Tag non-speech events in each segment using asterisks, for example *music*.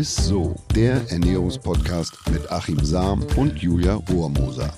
ist so, der Ernährungspodcast mit Achim Sam und Julia Rohrmoser.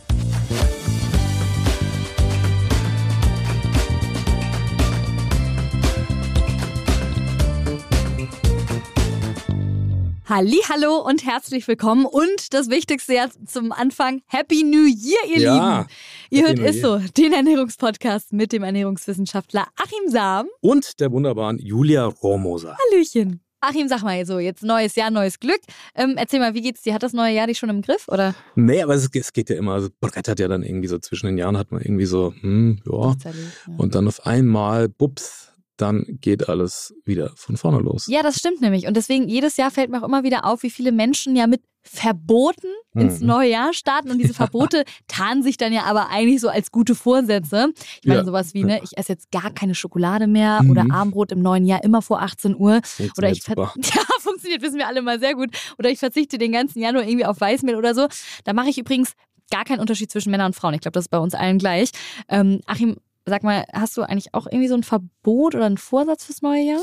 Hallo und herzlich willkommen und das Wichtigste jetzt zum Anfang Happy New Year, ihr Ja, Lieben. Ihr hört ist so, den Ernährungspodcast mit dem Ernährungswissenschaftler Achim Sam. Und der wunderbaren Julia Rohrmoser. Hallöchen. Achim, sag mal so, jetzt neues Jahr, neues Glück. Ähm, erzähl mal, wie geht's dir? Hat das neue Jahr dich schon im Griff? Oder? Nee, aber es, es geht ja immer, also brettert ja dann irgendwie so zwischen den Jahren, hat man irgendwie so, hm, ja. Ja. Und dann auf einmal, bups, dann geht alles wieder von vorne los. ja, das stimmt nämlich. Und deswegen, jedes Jahr fällt mir auch immer wieder auf, wie viele Menschen ja mit Verboten ins Mhm. neue Jahr starten. Und diese Verbote *laughs* tarnen sich dann ja aber eigentlich so als gute Vorsätze. Ich meine, Ja. sowas wie, ne, ich esse jetzt gar keine Schokolade mehr Mhm. oder Abendbrot im neuen Jahr immer vor 18 Uhr. Oder Funktioniert ich super. *laughs* ja, funktioniert, wissen wir alle mal sehr gut. Oder ich verzichte den ganzen Januar irgendwie auf Weißmehl oder so. Da mache ich übrigens gar keinen Unterschied zwischen Männern und Frauen. Ich glaube, das ist bei uns allen gleich. Ähm, Achim, sag mal, hast du eigentlich auch irgendwie so ein Verbot oder einen Vorsatz fürs neue Jahr?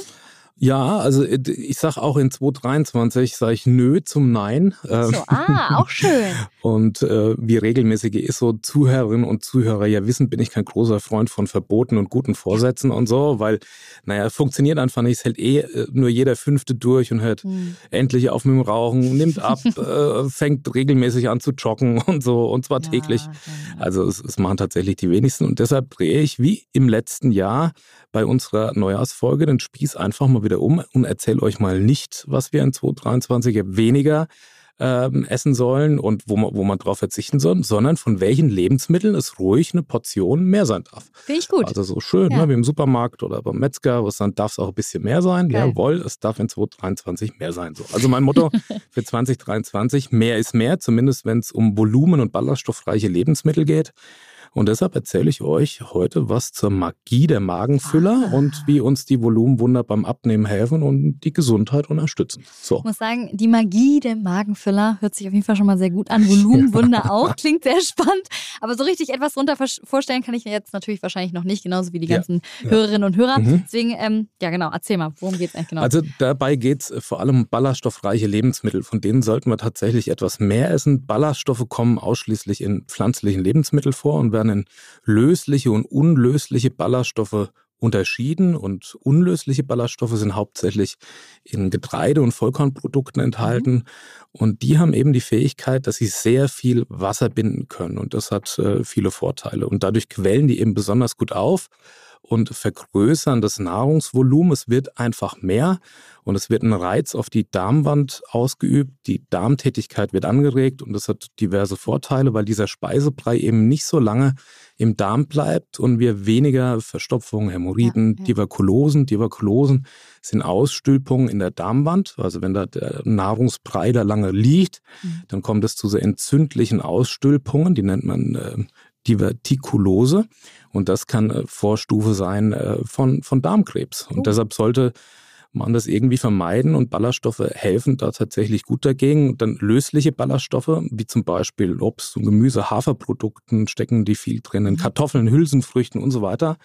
Ja, also äh, ich sag auch in 2023 sage ich Nö zum Nein. Ähm, So, ah, auch schön. *laughs* Und äh, wie regelmäßige ISO-Zuhörerinnen und Zuhörer ja wissen, bin ich kein großer Freund von Verboten und guten Vorsätzen und so, weil, naja, funktioniert einfach nicht. Es hält eh äh, nur jeder Fünfte durch und hört Hm. endlich auf mit dem Rauchen, nimmt *laughs* ab, äh, fängt regelmäßig an zu joggen *laughs* und so, und zwar täglich. Ja, ja, ja. Also es, es machen tatsächlich die wenigsten und deshalb drehe ich wie im letzten Jahr bei unserer Neujahrsfolge den Spieß einfach mal wieder um und erzähle euch mal nicht, was wir in 2023 weniger ähm, essen sollen und wo man, wo man drauf verzichten soll, sondern von welchen Lebensmitteln es ruhig eine Portion mehr sein darf. Finde ich gut. Also so schön, Ja. ne, wie im Supermarkt oder beim Metzger, was dann darf es auch ein bisschen mehr sein. Geil. Jawohl, es darf in 2023 mehr sein. So. Also mein Motto *laughs* für 2023, mehr ist mehr, zumindest wenn es um Volumen- und ballaststoffreiche Lebensmittel geht. Und deshalb erzähle ich euch heute was zur Magie der Magenfüller Ah. und wie uns die Volumenwunder beim Abnehmen helfen und die Gesundheit unterstützen. So. Ich muss sagen, die Magie der Magenfüller hört sich auf jeden Fall schon mal sehr gut an. Volumenwunder *laughs* auch, klingt sehr spannend. Aber so richtig etwas drunter vers- vorstellen kann ich mir jetzt natürlich wahrscheinlich noch nicht, genauso wie die Ja, ganzen ja. Hörerinnen und Hörer. Mhm. Deswegen, ähm, ja genau, erzähl mal, worum geht es eigentlich genau? Also dabei geht es vor allem um ballaststoffreiche Lebensmittel. Von denen sollten wir tatsächlich etwas mehr essen. Ballaststoffe kommen ausschließlich in pflanzlichen Lebensmitteln vor und werden in lösliche und unlösliche Ballaststoffe unterschieden. Und unlösliche Ballaststoffe sind hauptsächlich in Getreide- und Vollkornprodukten enthalten. Und die haben eben die Fähigkeit, dass sie sehr viel Wasser binden können. Und das hat äh, viele Vorteile. Und dadurch quellen die eben besonders gut auf und vergrößern das Nahrungsvolumen. Es wird einfach mehr und es wird ein Reiz auf die Darmwand ausgeübt. Die Darmtätigkeit wird angeregt und das hat diverse Vorteile, weil dieser Speisebrei eben nicht so lange im Darm bleibt und wir weniger Verstopfungen, Hämorrhoiden, Ja, ja. Diverkulosen. Diverkulosen sind Ausstülpungen in der Darmwand. Also wenn da der Nahrungsbrei da lange liegt, Mhm. dann kommt es zu so entzündlichen Ausstülpungen, die nennt man äh, Divertikulose. Und das kann äh, Vorstufe sein äh, von, von Darmkrebs. Und Oh. deshalb sollte man das irgendwie vermeiden und Ballaststoffe helfen da tatsächlich gut dagegen. Und dann lösliche Ballaststoffe, wie zum Beispiel Obst und Gemüse, Haferprodukten stecken die viel drin, in Mhm. Kartoffeln, Hülsenfrüchten und so weiter.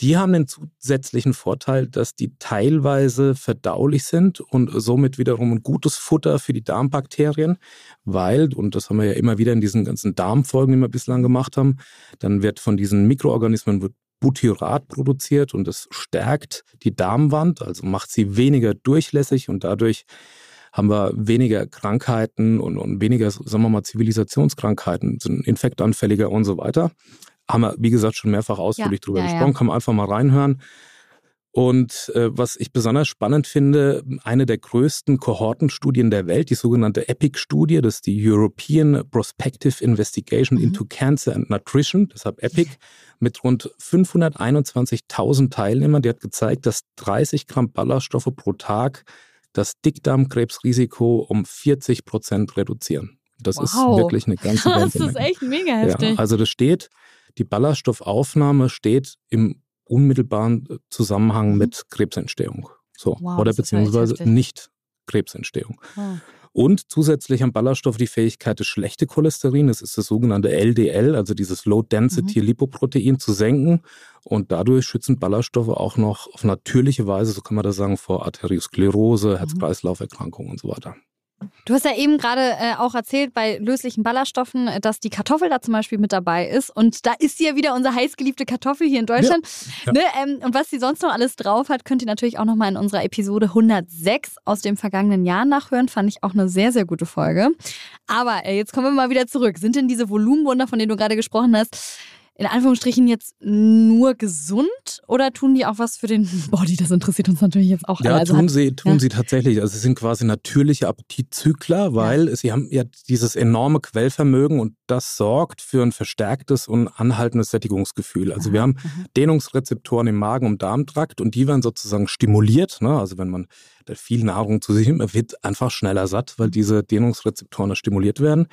Die haben den zusätzlichen Vorteil, dass die teilweise verdaulich sind und somit wiederum ein gutes Futter für die Darmbakterien, weil, und das haben wir ja immer wieder in diesen ganzen Darmfolgen, die wir bislang gemacht haben, dann wird von diesen Mikroorganismen Butyrat produziert und das stärkt die Darmwand, also macht sie weniger durchlässig und dadurch haben wir weniger Krankheiten und, und weniger, sagen wir mal, Zivilisationskrankheiten, sind infektanfälliger und so weiter. Haben wir, wie gesagt, schon mehrfach ausführlich Ja, drüber ja, ja. gesprochen, kann man einfach mal reinhören. Und äh, was ich besonders spannend finde, eine der größten Kohortenstudien der Welt, die sogenannte EPIC-Studie, das ist die European Prospective Investigation Mhm. into Cancer and Nutrition, deshalb EPIC, mit rund 521.000 Teilnehmern, die hat gezeigt, dass 30 Gramm Ballaststoffe pro Tag das Dickdarmkrebsrisiko um 40 Prozent reduzieren. Das ist Wow. wirklich eine ganze *laughs* das Menge. ist echt mega Ja, heftig. also das steht, die Ballaststoffaufnahme steht im unmittelbaren Zusammenhang Mhm. mit Krebsentstehung. So. Wow, Oder beziehungsweise nicht Krebsentstehung. Oh. Und zusätzlich haben Ballaststoffe die Fähigkeit, das schlechte Cholesterin, das ist das sogenannte LDL, also dieses Low Density mhm. Lipoprotein, zu senken. Und dadurch schützen Ballaststoffe auch noch auf natürliche Weise, so kann man das sagen, vor Arteriosklerose, mhm. Herz-Kreislauf-Erkrankungen und so weiter. Du hast ja eben gerade äh, auch erzählt bei löslichen Ballaststoffen, äh, dass die Kartoffel da zum Beispiel mit dabei ist. Und da ist sie ja wieder unsere heißgeliebte Kartoffel hier in Deutschland. Ja. Ja. Ne? Ähm, und was sie sonst noch alles drauf hat, könnt ihr natürlich auch nochmal in unserer Episode 106 aus dem vergangenen Jahr nachhören. Fand ich auch eine sehr, sehr gute Folge. Aber äh, jetzt kommen wir mal wieder zurück. Sind denn diese Volumenwunder, von denen du gerade gesprochen hast, in Anführungsstrichen jetzt nur gesund oder tun die auch was für den *laughs* Body? Das interessiert uns natürlich jetzt auch. Ja, also tun, hat, sie, tun ja. sie tatsächlich. Also sie sind quasi natürliche Appetitzykler, weil ja. sie haben ja dieses enorme Quellvermögen und das sorgt für ein verstärktes und anhaltendes Sättigungsgefühl. Also wir haben mhm. Dehnungsrezeptoren im Magen- und Darmtrakt und die werden sozusagen stimuliert. Ne? Also wenn man viel Nahrung zu sich nimmt, man wird einfach schneller satt, weil mhm. diese Dehnungsrezeptoren stimuliert werden.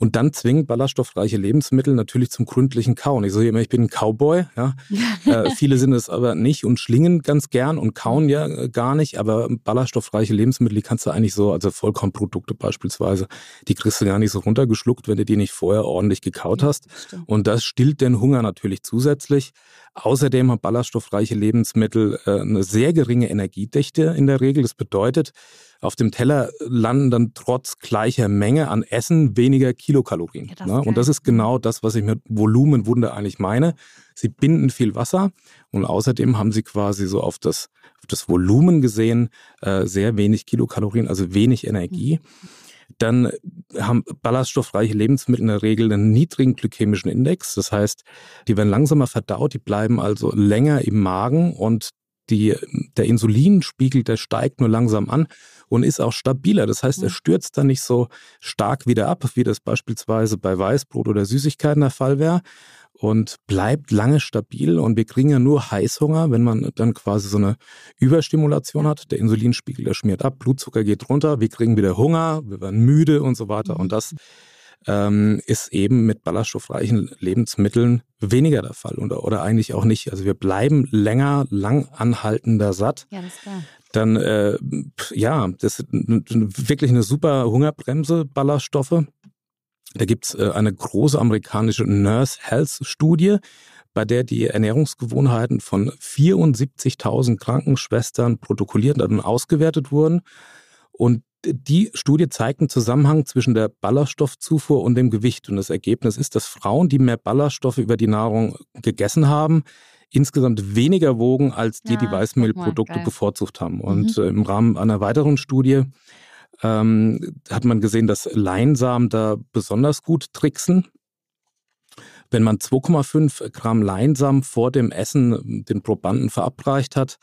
Und dann zwingen ballaststoffreiche Lebensmittel natürlich zum gründlichen Kauen. Ich sage immer, ich bin ein Cowboy. Ja. *laughs* äh, viele sind es aber nicht und schlingen ganz gern und kauen ja äh, gar nicht. Aber ballaststoffreiche Lebensmittel, die kannst du eigentlich so, also Vollkornprodukte beispielsweise, die kriegst du gar nicht so runtergeschluckt, wenn du die nicht vorher ordentlich gekaut hast. Ja, und das stillt den Hunger natürlich zusätzlich. Außerdem haben ballaststoffreiche Lebensmittel äh, eine sehr geringe Energiedichte in der Regel. Das bedeutet, auf dem Teller landen dann trotz gleicher Menge an Essen weniger Kilokalorien. Ja, ne? Und das ist genau das, was ich mit Volumenwunder eigentlich meine. Sie binden viel Wasser und außerdem haben sie quasi so auf das, auf das Volumen gesehen äh, sehr wenig Kilokalorien, also wenig Energie. Mhm. Dann haben ballaststoffreiche Lebensmittel in der Regel einen niedrigen glykämischen Index. Das heißt, die werden langsamer verdaut, die bleiben also länger im Magen und die, der Insulinspiegel, der steigt nur langsam an und ist auch stabiler. Das heißt, er stürzt dann nicht so stark wieder ab, wie das beispielsweise bei Weißbrot oder Süßigkeiten der Fall wäre und bleibt lange stabil. Und wir kriegen ja nur Heißhunger, wenn man dann quasi so eine Überstimulation hat. Der Insulinspiegel, der schmiert ab, Blutzucker geht runter, wir kriegen wieder Hunger, wir werden müde und so weiter. Und das ähm, ist eben mit ballaststoffreichen Lebensmitteln weniger der Fall oder, oder eigentlich auch nicht. Also wir bleiben länger, lang anhaltender satt. Ja, das ist klar. Dann, äh, ja, das ist wirklich eine super Hungerbremse, Ballaststoffe. Da gibt's äh, eine große amerikanische Nurse Health Studie, bei der die Ernährungsgewohnheiten von 74.000 Krankenschwestern protokolliert und ausgewertet wurden. Und die Studie zeigt einen Zusammenhang zwischen der Ballaststoffzufuhr und dem Gewicht. Und das Ergebnis ist, dass Frauen, die mehr Ballaststoffe über die Nahrung gegessen haben, insgesamt weniger wogen als die, ja, die Weißmehlprodukte bevorzugt haben. Und mhm. Äh, im Rahmen einer weiteren Studie ähm, hat man gesehen, dass Leinsamen da besonders gut tricksen. Wenn man 2,5 Gramm Leinsamen vor dem Essen den Probanden verabreicht hat,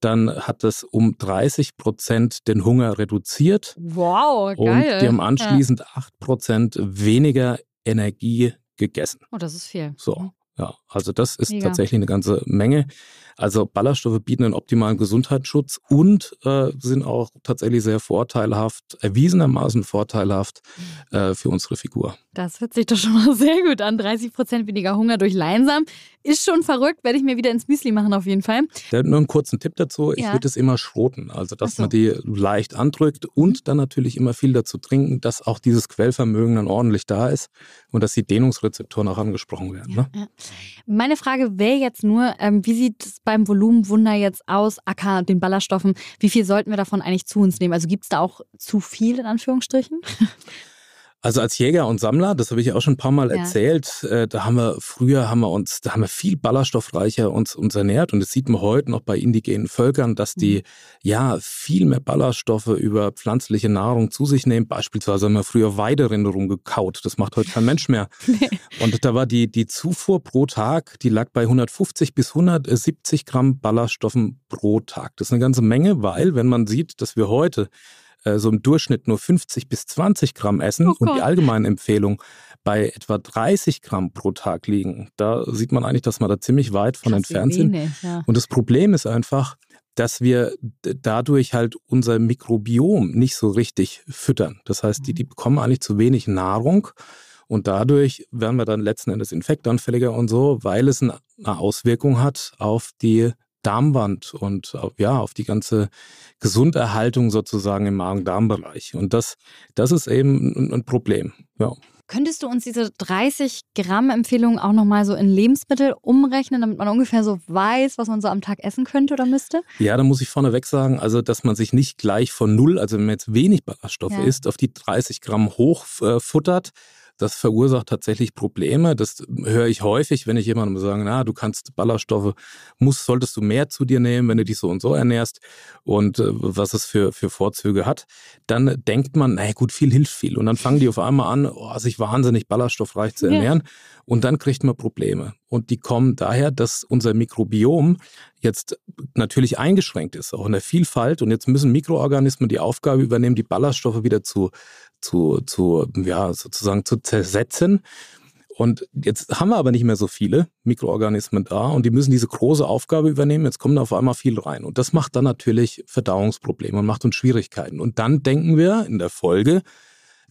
dann hat das um 30 Prozent den Hunger reduziert. Wow, geil. Und die haben anschließend ja. 8 Prozent weniger Energie gegessen. Oh, das ist viel. So, ja, also das ist Mega. tatsächlich eine ganze Menge. Also Ballaststoffe bieten einen optimalen Gesundheitsschutz und äh, sind auch tatsächlich sehr vorteilhaft, erwiesenermaßen vorteilhaft äh, für unsere Figur. Das hört sich doch schon mal *laughs* sehr gut an. 30 Prozent weniger Hunger durch Leinsam. Ist schon verrückt, werde ich mir wieder ins Müsli machen auf jeden Fall. Da nur einen kurzen Tipp dazu. Ich ja. würde es immer schroten. Also, dass so. man die leicht andrückt und dann natürlich immer viel dazu trinken, dass auch dieses Quellvermögen dann ordentlich da ist und dass die Dehnungsrezeptoren auch angesprochen werden. Ja, ne? Meine Frage wäre jetzt nur, ähm, wie sieht es beim Volumenwunder jetzt aus, Acker, den Ballaststoffen? Wie viel sollten wir davon eigentlich zu uns nehmen? Also gibt es da auch zu viel in Anführungsstrichen? *laughs* Also als Jäger und Sammler, das habe ich ja auch schon ein paar Mal ja. erzählt, äh, da haben wir früher haben wir uns, da haben wir viel ballaststoffreicher uns, uns ernährt und das sieht man heute noch bei indigenen Völkern, dass die mhm. ja viel mehr Ballaststoffe über pflanzliche Nahrung zu sich nehmen. Beispielsweise haben wir früher Weiderinde rumgekaut, das macht heute kein Mensch mehr. *laughs* nee. Und da war die, die Zufuhr pro Tag, die lag bei 150 bis 170 Gramm Ballaststoffen pro Tag. Das ist eine ganze Menge, weil wenn man sieht, dass wir heute äh, so im Durchschnitt nur 50 bis 20 Gramm essen oh und die allgemeine Empfehlung bei etwa 30 Gramm pro Tag liegen. Da sieht man eigentlich, dass wir da ziemlich weit von Krass, entfernt sind. Ja. Und das Problem ist einfach, dass wir dadurch halt unser Mikrobiom nicht so richtig füttern. Das heißt, die, die mhm. bekommen eigentlich zu wenig Nahrung und dadurch werden wir dann letzten Endes infektanfälliger und so, weil es eine Auswirkung hat auf die Darmwand und auf, ja, auf die ganze Gesunderhaltung sozusagen im Magen-Darm-Bereich. Und das, das ist eben ein, ein Problem. Ja. Könntest du uns diese 30 Gramm Empfehlung auch nochmal so in Lebensmittel umrechnen, damit man ungefähr so weiß, was man so am Tag essen könnte oder müsste? Ja, da muss ich vorneweg sagen, also dass man sich nicht gleich von null, also wenn man jetzt wenig Ballaststoffe ja. isst, auf die 30 Gramm hochfuttert. Äh, das verursacht tatsächlich Probleme. Das höre ich häufig, wenn ich jemandem sage, na, du kannst Ballaststoffe, musst, solltest du mehr zu dir nehmen, wenn du dich so und so ernährst und äh, was es für, für Vorzüge hat. Dann denkt man, naja gut, viel hilft viel. Und dann fangen die auf einmal an, oh, sich wahnsinnig ballaststoffreich zu ernähren. Ja. Und dann kriegt man Probleme. Und die kommen daher, dass unser Mikrobiom jetzt natürlich eingeschränkt ist, auch in der Vielfalt. Und jetzt müssen Mikroorganismen die Aufgabe übernehmen, die Ballaststoffe wieder zu zu, zu, ja, sozusagen zu zersetzen. Und jetzt haben wir aber nicht mehr so viele Mikroorganismen da und die müssen diese große Aufgabe übernehmen. Jetzt kommt da auf einmal viel rein. Und das macht dann natürlich Verdauungsprobleme und macht uns Schwierigkeiten. Und dann denken wir in der Folge,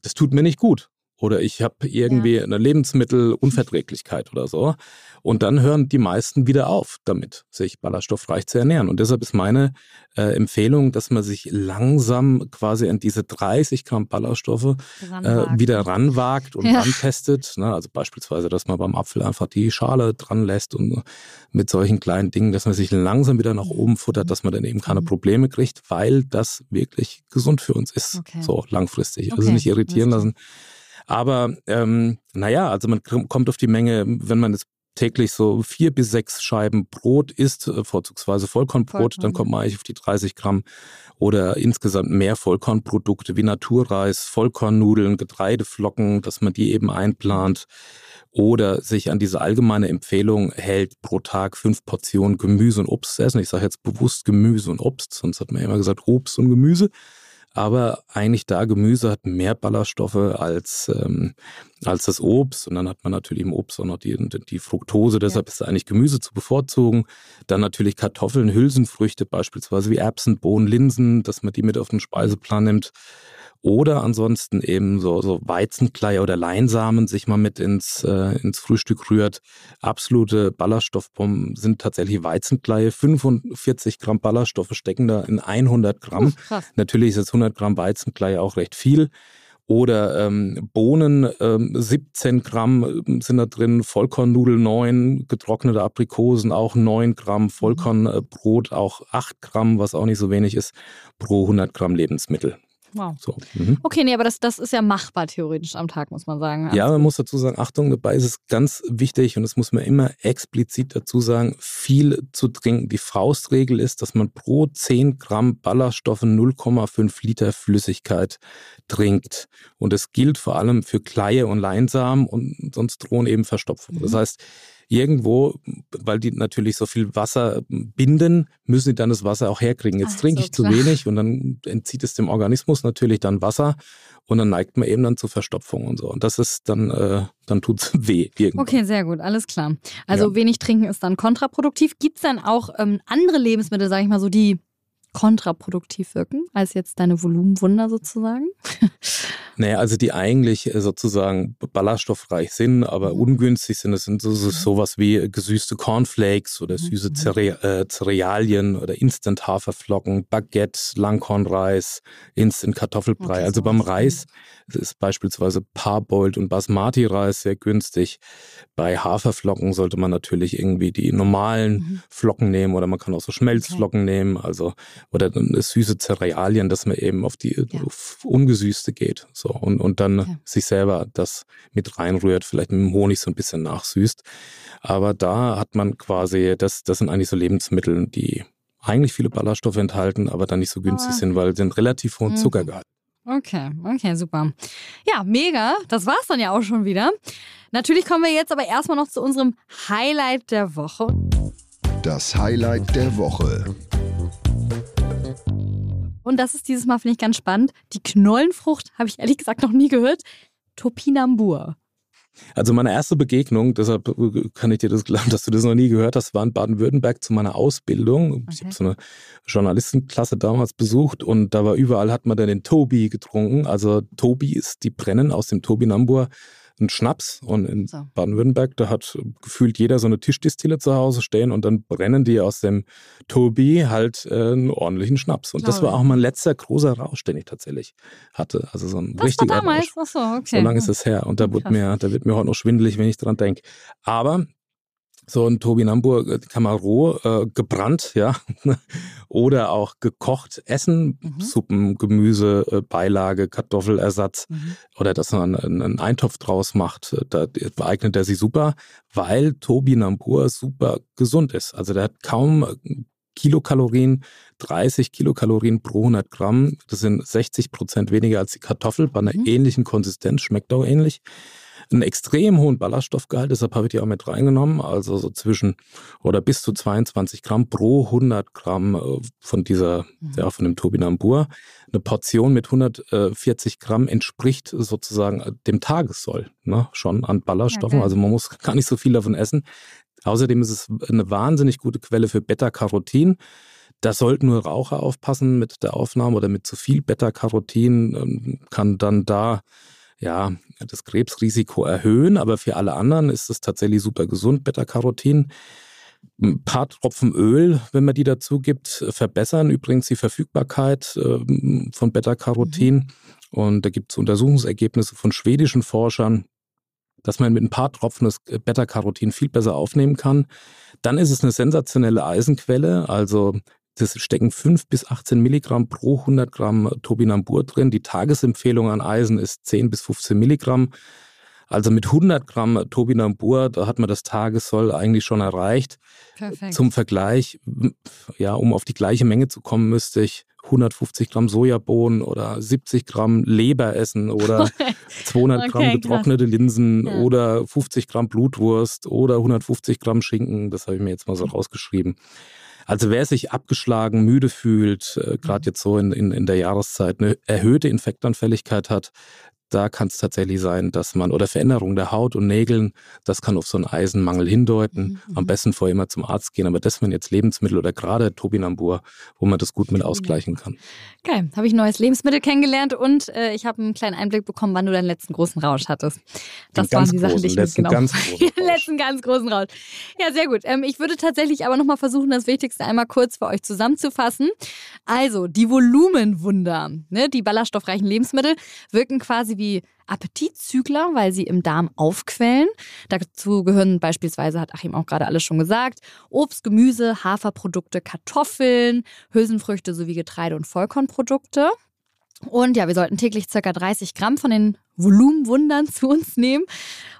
das tut mir nicht gut oder ich habe irgendwie ja. eine Lebensmittelunverträglichkeit oder so. Und dann hören die meisten wieder auf damit, sich ballaststoffreich zu ernähren. Und deshalb ist meine äh, Empfehlung, dass man sich langsam quasi an diese 30 Gramm Ballaststoffe äh, wieder ranwagt und ja. rantestet. Ne? Also beispielsweise, dass man beim Apfel einfach die Schale dran lässt und mit solchen kleinen Dingen, dass man sich langsam wieder nach oben futtert, dass man dann eben keine mhm. Probleme kriegt, weil das wirklich gesund für uns ist, okay. so langfristig. Also okay. Also nicht irritieren lassen. Aber ähm, naja, also man kommt auf die Menge, wenn man jetzt täglich so vier bis sechs Scheiben Brot isst, äh, vorzugsweise Vollkornbrot, Vollkorn. dann kommt man eigentlich auf die 30 Gramm oder insgesamt mehr Vollkornprodukte wie Naturreis, Vollkornnudeln, Getreideflocken, dass man die eben einplant oder sich an diese allgemeine Empfehlung hält, pro Tag fünf Portionen Gemüse und Obst zu essen. Ich sage jetzt bewusst Gemüse und Obst, sonst hat man ja immer gesagt Obst und Gemüse aber eigentlich da Gemüse hat mehr Ballaststoffe als, ähm, als das Obst. Und dann hat man natürlich im Obst auch noch die, die Fructose, deshalb ja. ist eigentlich Gemüse zu bevorzugen. Dann natürlich Kartoffeln, Hülsenfrüchte, beispielsweise wie Erbsen, Bohnen, Linsen, dass man die mit auf den Speiseplan nimmt. Oder ansonsten eben so, so Weizenkleie oder Leinsamen sich mal mit ins, äh, ins Frühstück rührt. Absolute Ballaststoffbomben sind tatsächlich Weizenkleie. 45 Gramm Ballaststoffe stecken da in 100 Gramm. Uh, Natürlich ist jetzt 100 Gramm Weizenkleie auch recht viel. Oder ähm, Bohnen, ähm, 17 Gramm ähm, sind da drin, Vollkornnudeln 9, getrocknete Aprikosen auch 9 Gramm, Vollkornbrot auch 8 Gramm, was auch nicht so wenig ist, pro 100 Gramm Lebensmittel. Wow. So. Mhm. Okay, nee, aber das, das ist ja machbar theoretisch am Tag, muss man sagen. Also ja, man muss dazu sagen, Achtung, dabei ist es ganz wichtig und das muss man immer explizit dazu sagen, viel zu trinken. Die Faustregel ist, dass man pro 10 Gramm Ballaststoffe 0,5 Liter Flüssigkeit trinkt. Und das gilt vor allem für Kleie und Leinsamen und sonst drohen eben Verstopfungen. Mhm. Das heißt, irgendwo, weil die natürlich so viel Wasser binden, müssen die dann das Wasser auch herkriegen. Jetzt Ach, trinke so ich zu wenig und dann entzieht es dem Organismus natürlich dann Wasser und dann neigt man eben dann zu Verstopfung und so. Und das ist dann, äh, dann tut es *laughs* weh irgendwo. Okay, sehr gut, alles klar. Also ja. wenig trinken ist dann kontraproduktiv. Gibt es dann auch ähm, andere Lebensmittel, sage ich mal so, die kontraproduktiv wirken, als jetzt deine Volumenwunder sozusagen? *laughs* Naja, also die eigentlich äh, sozusagen ballaststoffreich sind, aber mhm. ungünstig sind. Das sind so, so, mhm. sowas wie gesüßte Cornflakes oder mhm. süße Cere äh, Cerealien oder Instant-Haferflocken, Baguette, Langkornreis, Instant-Kartoffelbrei. Okay, also beim Reis ist beispielsweise Parboiled und Basmati-Reis sehr günstig. Bei Haferflocken sollte man natürlich irgendwie die normalen mhm. Flocken nehmen oder man kann auch so Schmelzflocken okay. nehmen, also oder süße Cerealien, dass man eben auf die ja. auf ungesüßte geht. So, und, und dann ja. sich selber das mit reinrührt, vielleicht mit dem Honig so ein bisschen nachsüßt. Aber da hat man quasi, das, das sind eigentlich so Lebensmittel, die eigentlich viele Ballaststoffe enthalten, aber dann nicht so günstig oh. sind, weil sie sind relativ hohen mhm. Zuckergehalt. Okay, okay, super. Ja, mega. Das war's dann ja auch schon wieder. Natürlich kommen wir jetzt aber erstmal noch zu unserem Highlight der Woche. Das Highlight der Woche. Und das ist dieses Mal, finde ich, ganz spannend. Die Knollenfrucht habe ich ehrlich gesagt noch nie gehört. Topinambur. Also meine erste Begegnung, deshalb kann ich dir das glauben, dass du das noch nie gehört hast, war in Baden-Württemberg zu meiner Ausbildung. Okay. Ich habe so eine Journalistenklasse damals besucht und da war überall, hat man dann den Tobi getrunken. Also Tobi ist die Brennen aus dem Tobinambur einen Schnaps und in so. Baden-Württemberg, da hat gefühlt jeder so eine Tischdistille zu Hause stehen und dann brennen die aus dem Tobi halt äh, einen ordentlichen Schnaps. Und Glaube. das war auch mein letzter großer Rausch, den ich tatsächlich hatte. Also so ein das richtiger war damals? Rausch. Ach so, okay. so lange ist es her und da wird mir, da wird mir heute noch schwindelig, wenn ich dran denke. Aber so ein Turbinambur äh, kann man roh äh, gebrannt, ja, *laughs* oder auch gekocht essen, mhm. Suppen, Gemüse, äh, Beilage, Kartoffelersatz mhm. oder dass man einen Eintopf draus macht, äh, da eignet er sich super, weil Turbinambur super gesund ist. Also der hat kaum Kilokalorien, 30 Kilokalorien pro 100 Gramm. Das sind 60 Prozent weniger als die Kartoffel bei einer mhm. ähnlichen Konsistenz, schmeckt auch ähnlich einen extrem hohen Ballaststoffgehalt, deshalb habe ich die auch mit reingenommen, also so zwischen oder bis zu 22 Gramm pro 100 Gramm äh, von dieser, mhm. ja, von dem Turbinambur. Eine Portion mit 140 Gramm entspricht sozusagen äh, dem Tagessoll, ne, schon an Ballaststoffen, okay. also man muss gar nicht so viel davon essen. Außerdem ist es eine wahnsinnig gute Quelle für Beta-Carotin. Da sollten nur Raucher aufpassen mit der Aufnahme oder mit zu viel Beta-Carotin, ähm, kann dann da ja, das Krebsrisiko erhöhen, aber für alle anderen ist es tatsächlich super gesund, Beta-Carotin. Ein paar Tropfen Öl, wenn man die dazu gibt, verbessern übrigens die Verfügbarkeit ähm, von Beta-Carotin. Mhm. Und da gibt es Untersuchungsergebnisse von schwedischen Forschern, dass man mit ein paar Tropfen das Beta-Carotin viel besser aufnehmen kann. Dann ist es eine sensationelle Eisenquelle. Also das stecken 5 bis 18 Milligramm pro 100 Gramm Tobinambur drin. Die Tagesempfehlung an Eisen ist 10 bis 15 Milligramm. Also mit 100 Gramm Tobinambur, da hat man das Tagessoll eigentlich schon erreicht. Perfekt. Zum Vergleich, ja, um auf die gleiche Menge zu kommen, müsste ich 150 Gramm Sojabohnen oder 70 Gramm Leber essen oder *laughs* 200 Gramm okay, getrocknete Linsen ja. oder 50 Gramm Blutwurst oder 150 Gramm Schinken. Das habe ich mir jetzt mal so rausgeschrieben. Also wer sich abgeschlagen, müde fühlt, äh, gerade mhm. jetzt so in, in, in der Jahreszeit, eine erhöhte Infektanfälligkeit hat, da kann es tatsächlich sein, dass man, oder Veränderung der Haut und Nägeln, das kann auf so einen Eisenmangel hindeuten. Mhm. Am besten vorher immer zum Arzt gehen. Aber das sind jetzt Lebensmittel oder gerade Tobinambur, wo man das gut mit ausgleichen kann. Geil, habe ich ein neues Lebensmittel kennengelernt und äh, ich habe einen kleinen Einblick bekommen, wann du deinen letzten großen Rausch hattest. Das waren die Sachen, die ich letzten mitgenommen *laughs* habe. letzten ganz großen Rausch. Ja, sehr gut. Ähm, ich würde tatsächlich aber nochmal versuchen, das Wichtigste einmal kurz für euch zusammenzufassen. Also, die Volumenwunder, ne, die ballaststoffreichen Lebensmittel wirken quasi wie wie Appetitzügler, weil sie im Darm aufquellen. Dazu gehören beispielsweise, hat Achim auch gerade alles schon gesagt, Obst, Gemüse, Haferprodukte, Kartoffeln, Hülsenfrüchte sowie Getreide- und Vollkornprodukte. Und ja, wir sollten täglich ca. 30 Gramm von den Volumenwundern *laughs* zu uns nehmen.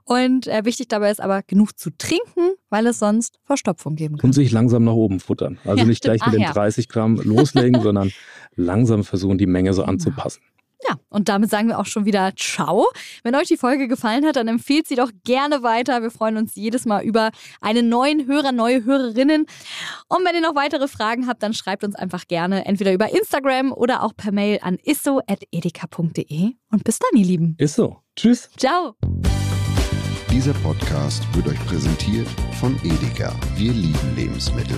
Und äh, wichtig dabei ist aber, genug zu trinken, weil es sonst Verstopfung geben kann. Und sich langsam nach oben futtern. Also ja, nicht stimmt. gleich mit Ach, den 30 Gramm loslegen, *laughs* sondern langsam versuchen, die Menge so anzupassen. Ja, und damit sagen wir auch schon wieder Ciao. Wenn euch die Folge gefallen hat, dann empfehlt sie doch gerne weiter. Wir freuen uns jedes Mal über einen neuen Hörer, neue Hörerinnen. Und wenn ihr noch weitere Fragen habt, dann schreibt uns einfach gerne entweder über Instagram oder auch per Mail an isso.edeka.de. Und bis dann, ihr Lieben. Isso. Tschüss. Ciao. Dieser Podcast wird euch präsentiert von Edeka. Wir lieben Lebensmittel.